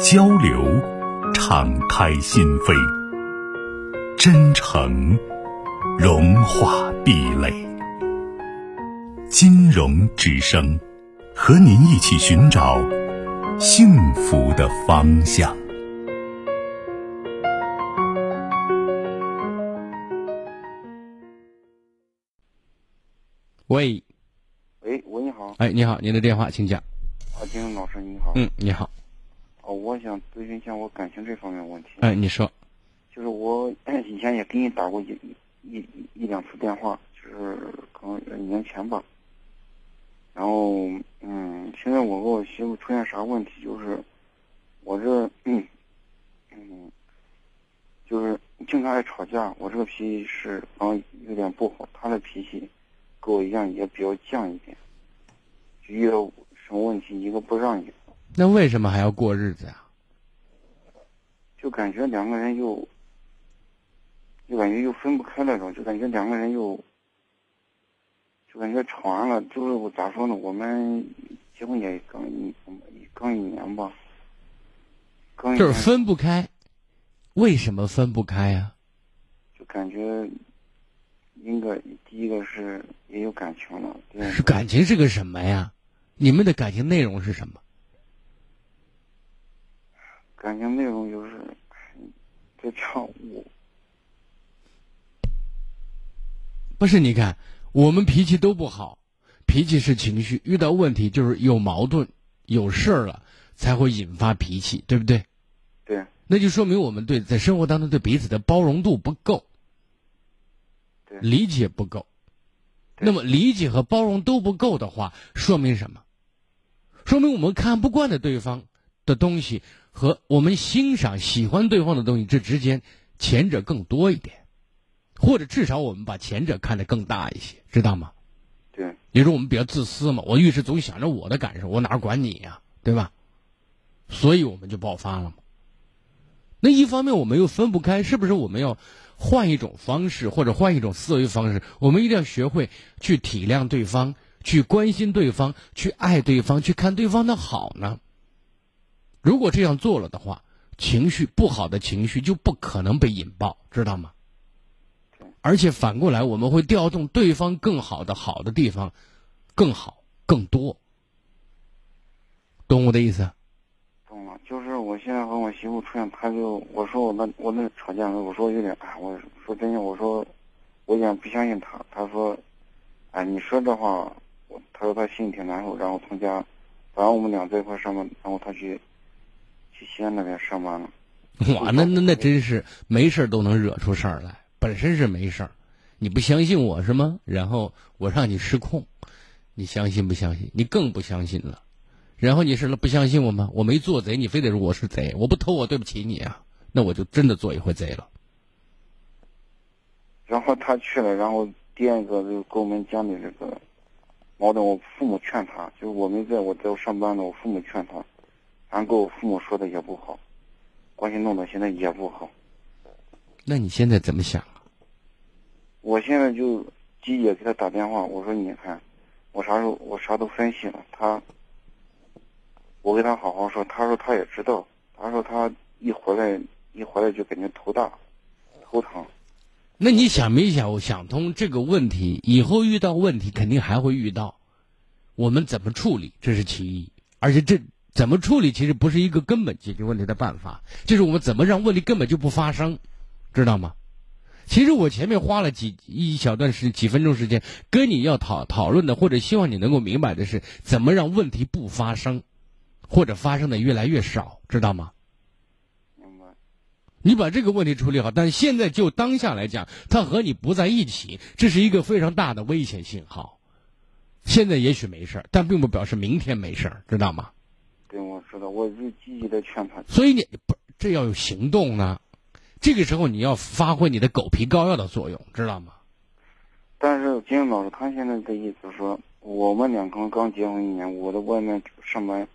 交流，敞开心扉；真诚，融化壁垒。金融之声，和您一起寻找幸福的方向。喂，喂，喂，你好。哎，你好，您的电话，请讲。啊，金融老师，你好。嗯，你好。哦，我想咨询一下我感情这方面问题。哎，你说。就是我以前也给你打过一一一一两次电话，就是可能一年前吧。然后，嗯，现在我和我媳妇出现啥问题？就是我这，嗯，嗯，就是经常爱吵架。我这个脾气是嗯有点不好，她的脾气跟我一样，也比较犟一点。就遇到什么问题，一个不让一个。那为什么还要过日子呀？就感觉两个人又，就感觉又分不开那种，就感觉两个人又，就感觉吵完了，就是我咋说呢？我们结婚也刚一刚一年吧，刚就是分不开，为什么分不开呀？就感觉，应该第一个是也有感情了。是感情是个什么呀？你们的感情内容是什么？感情内容就是，在唱我。不是，你看，我们脾气都不好，脾气是情绪，遇到问题就是有矛盾、有事儿了，才会引发脾气，对不对？对。那就说明我们对在生活当中对彼此的包容度不够，理解不够。那么理解和包容都不够的话，说明什么？说明我们看不惯的对方的东西。和我们欣赏、喜欢对方的东西，这之间前者更多一点，或者至少我们把前者看得更大一些，知道吗？对。也是我们比较自私嘛，我遇事总想着我的感受，我哪管你呀，对吧？所以我们就爆发了嘛。那一方面我们又分不开，是不是我们要换一种方式，或者换一种思维方式？我们一定要学会去体谅对方，去关心对方，去爱对方，去看对方的好呢？如果这样做了的话，情绪不好的情绪就不可能被引爆，知道吗？而且反过来，我们会调动对方更好的好的地方，更好更多。懂我的意思？懂了，就是我现在和我媳妇出现，他就我说我那我那吵架，我说有点哎，我说真的，我说我有点不相信他。他说，哎，你说这话，我他说他心里挺难受，然后从家，反正我们俩在一块上班，然后他去。去西安那边上班了，哇，那那那真是没事都能惹出事儿来。本身是没事儿，你不相信我是吗？然后我让你失控，你相信不相信？你更不相信了。然后你是不相信我吗？我没做贼，你非得说我是贼。我不偷，我对不起你啊。那我就真的做一回贼了。然后他去了，然后第二个就跟我们讲的这个矛盾，我父母劝他，就是我没在我在我上班呢，我父母劝他。俺跟我父母说的也不好，关系弄得现在也不好。那你现在怎么想啊？我现在就积极给他打电话，我说你看，我啥时候我啥都分析了，他，我跟他好好说，他说他也知道，他说他一回来一回来就感觉头大，头疼。那你想没想想通这个问题？以后遇到问题肯定还会遇到，我们怎么处理？这是其一，而且这。怎么处理其实不是一个根本解决问题的办法，就是我们怎么让问题根本就不发生，知道吗？其实我前面花了几一小段时几分钟时间跟你要讨讨论的，或者希望你能够明白的是，怎么让问题不发生，或者发生的越来越少，知道吗？明白。你把这个问题处理好，但现在就当下来讲，他和你不在一起，这是一个非常大的危险信号。现在也许没事儿但并不表示明天没事儿知道吗？道，我就积极的劝他。所以你不这要有行动呢，这个时候你要发挥你的狗皮膏药的作用，知道吗？但是金英老师他现在的意思说，我们两个人刚结婚一年，我在外面上班，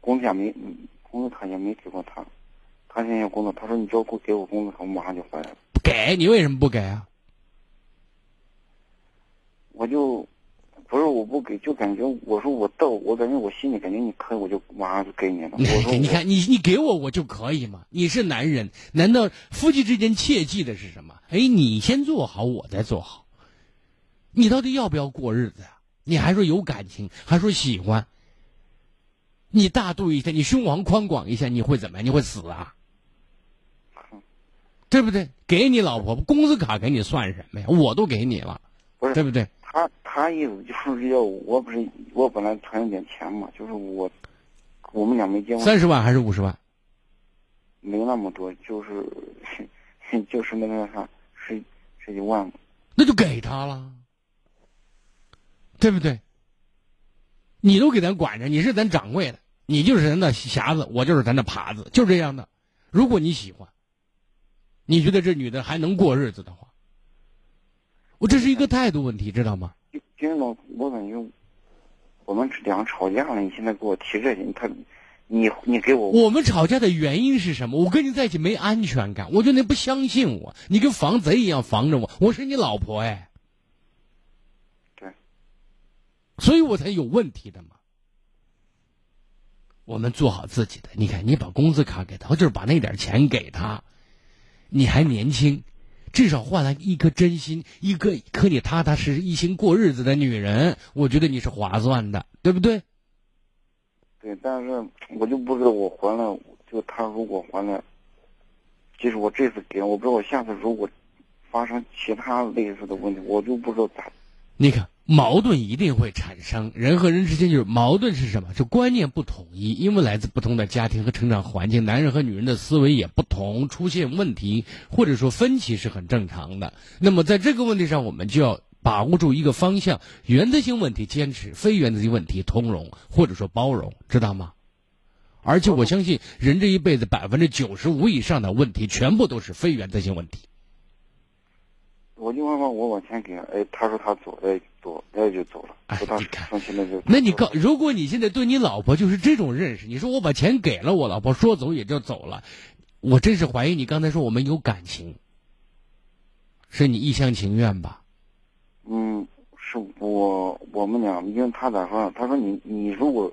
工资也没，工资他也没给过他，他现在要工作，他说你只要给给我工资，我马上就回来了。不给你为什么不给啊？我就不是我不给，就感觉我说我逗，我感觉我心里感觉你可以，我就马上就给你了。我说 你看你你给我我就可以嘛？你是男人，难道夫妻之间切记的是什么？哎，你先做好，我再做好。你到底要不要过日子呀？你还说有感情，还说喜欢。你大度一下，你胸膛宽广一下，你会怎么样？你会死啊？对不对？给你老婆工资卡给你算什么呀？我都给你了，不是对不对？他他意思就是要我不是我本来存了点钱嘛，就是我我们俩没结婚，三十万还是五十万？没那么多，就是就是那个啥十十几万嘛。那就给他了，对不对？你都给咱管着，你是咱掌柜的，你就是咱的匣子，我就是咱的耙子，就这样的。如果你喜欢，你觉得这女的还能过日子的话，我这是一个态度问题，知道吗？今天老我感觉我们两个吵架了，你现在给我提这些，他你你给我我们吵架的原因是什么？我跟你在一起没安全感，我觉得你不相信我，你跟防贼一样防着我，我是你老婆哎，对，所以我才有问题的嘛。我们做好自己的，你看，你把工资卡给他，就是把那点钱给他，你还年轻，至少换来一颗真心，一个和你踏踏实实一心过日子的女人，我觉得你是划算的，对不对？对，但是我就不知道我还了，就他如果还了，即使我这次给，我不知道我下次如果发生其他类似的问题，我就不知道咋。你看，矛盾一定会产生，人和人之间就是矛盾是什么？就观念不统一，因为来自不同的家庭和成长环境，男人和女人的思维也不同，出现问题或者说分歧是很正常的。那么在这个问题上，我们就要把握住一个方向，原则性问题坚持，非原则性问题通融或者说包容，知道吗？而且我相信，人这一辈子百分之九十五以上的问题，全部都是非原则性问题。我就问问我往前给，哎，他说他走，哎，走，哎就走了，哎你看那就。那你告，如果你现在对你老婆就是这种认识，你说我把钱给了我老婆，说走也就走了，我真是怀疑你刚才说我们有感情，是你一厢情愿吧？嗯，是我我们俩，因为他咋说？他说你你如果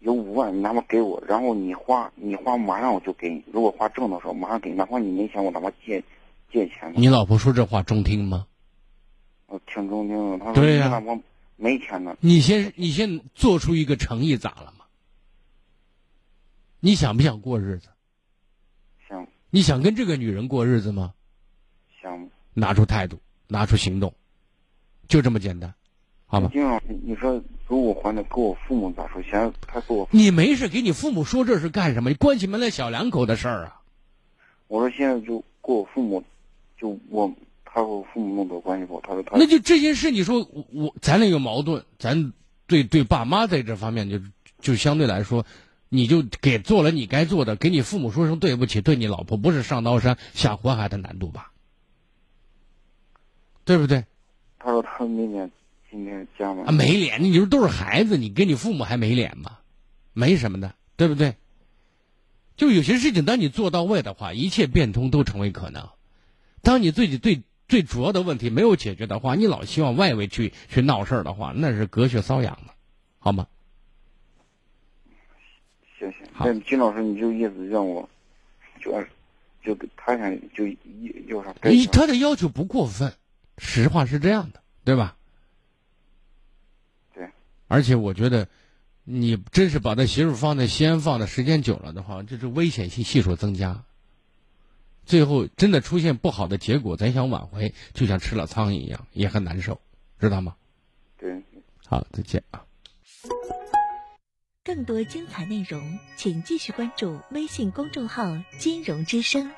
有五万，你哪怕给我，然后你花你花马上我就给你，如果花挣的时候马上给你，哪怕你没钱我哪怕借借钱。你老婆说这话中听吗？我挺中听的，他说对呀你哪怕没钱呢，你先你先做出一个诚意咋了嘛？你想不想过日子？想你想跟这个女人过日子吗？想。拿出态度，拿出行动，就这么简单，好吗？金老师，你说如果还的给我父母咋说？现在他给我，你没事给你父母说这是干什么？你关起门来小两口的事儿啊！我说现在就给我父母，就我他和我父母弄多关系不好，他说他那就这些事，你说我我咱俩有矛盾，咱对对爸妈在这方面就就相对来说，你就给做了你该做的，给你父母说声对不起，对你老婆不是上刀山下火海的难度吧？对不对？他说他没脸今天加嘛啊，没脸，你说都是孩子，你跟你父母还没脸吗？没什么的，对不对？就有些事情，当你做到位的话，一切变通都成为可能。当你自己最最主要的问题没有解决的话，你老希望外围去去闹事儿的话，那是隔靴搔痒的，好吗？行行，好那金老师你就意思让我，就按就他想就一要啥该你他的要求不过分，实话是这样的，对吧？对。而且我觉得，你真是把他媳妇放在西安放的时间久了的话，这是危险性系数增加。最后真的出现不好的结果，咱想挽回，就像吃了苍蝇一样，也很难受，知道吗？对。好，再见啊。更多精彩内容，请继续关注微信公众号“金融之声”。